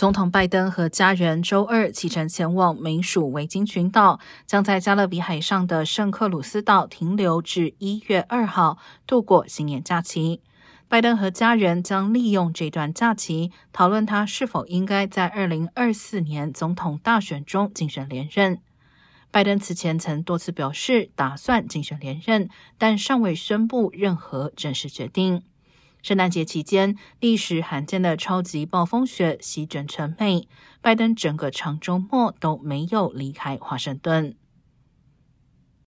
总统拜登和家人周二启程前往美属维京群岛，将在加勒比海上的圣克鲁斯岛停留至一月二号，度过新年假期。拜登和家人将利用这段假期讨论他是否应该在二零二四年总统大选中竞选连任。拜登此前曾多次表示打算竞选连任，但尚未宣布任何正式决定。圣诞节期间，历史罕见的超级暴风雪席卷全美，拜登整个长周末都没有离开华盛顿。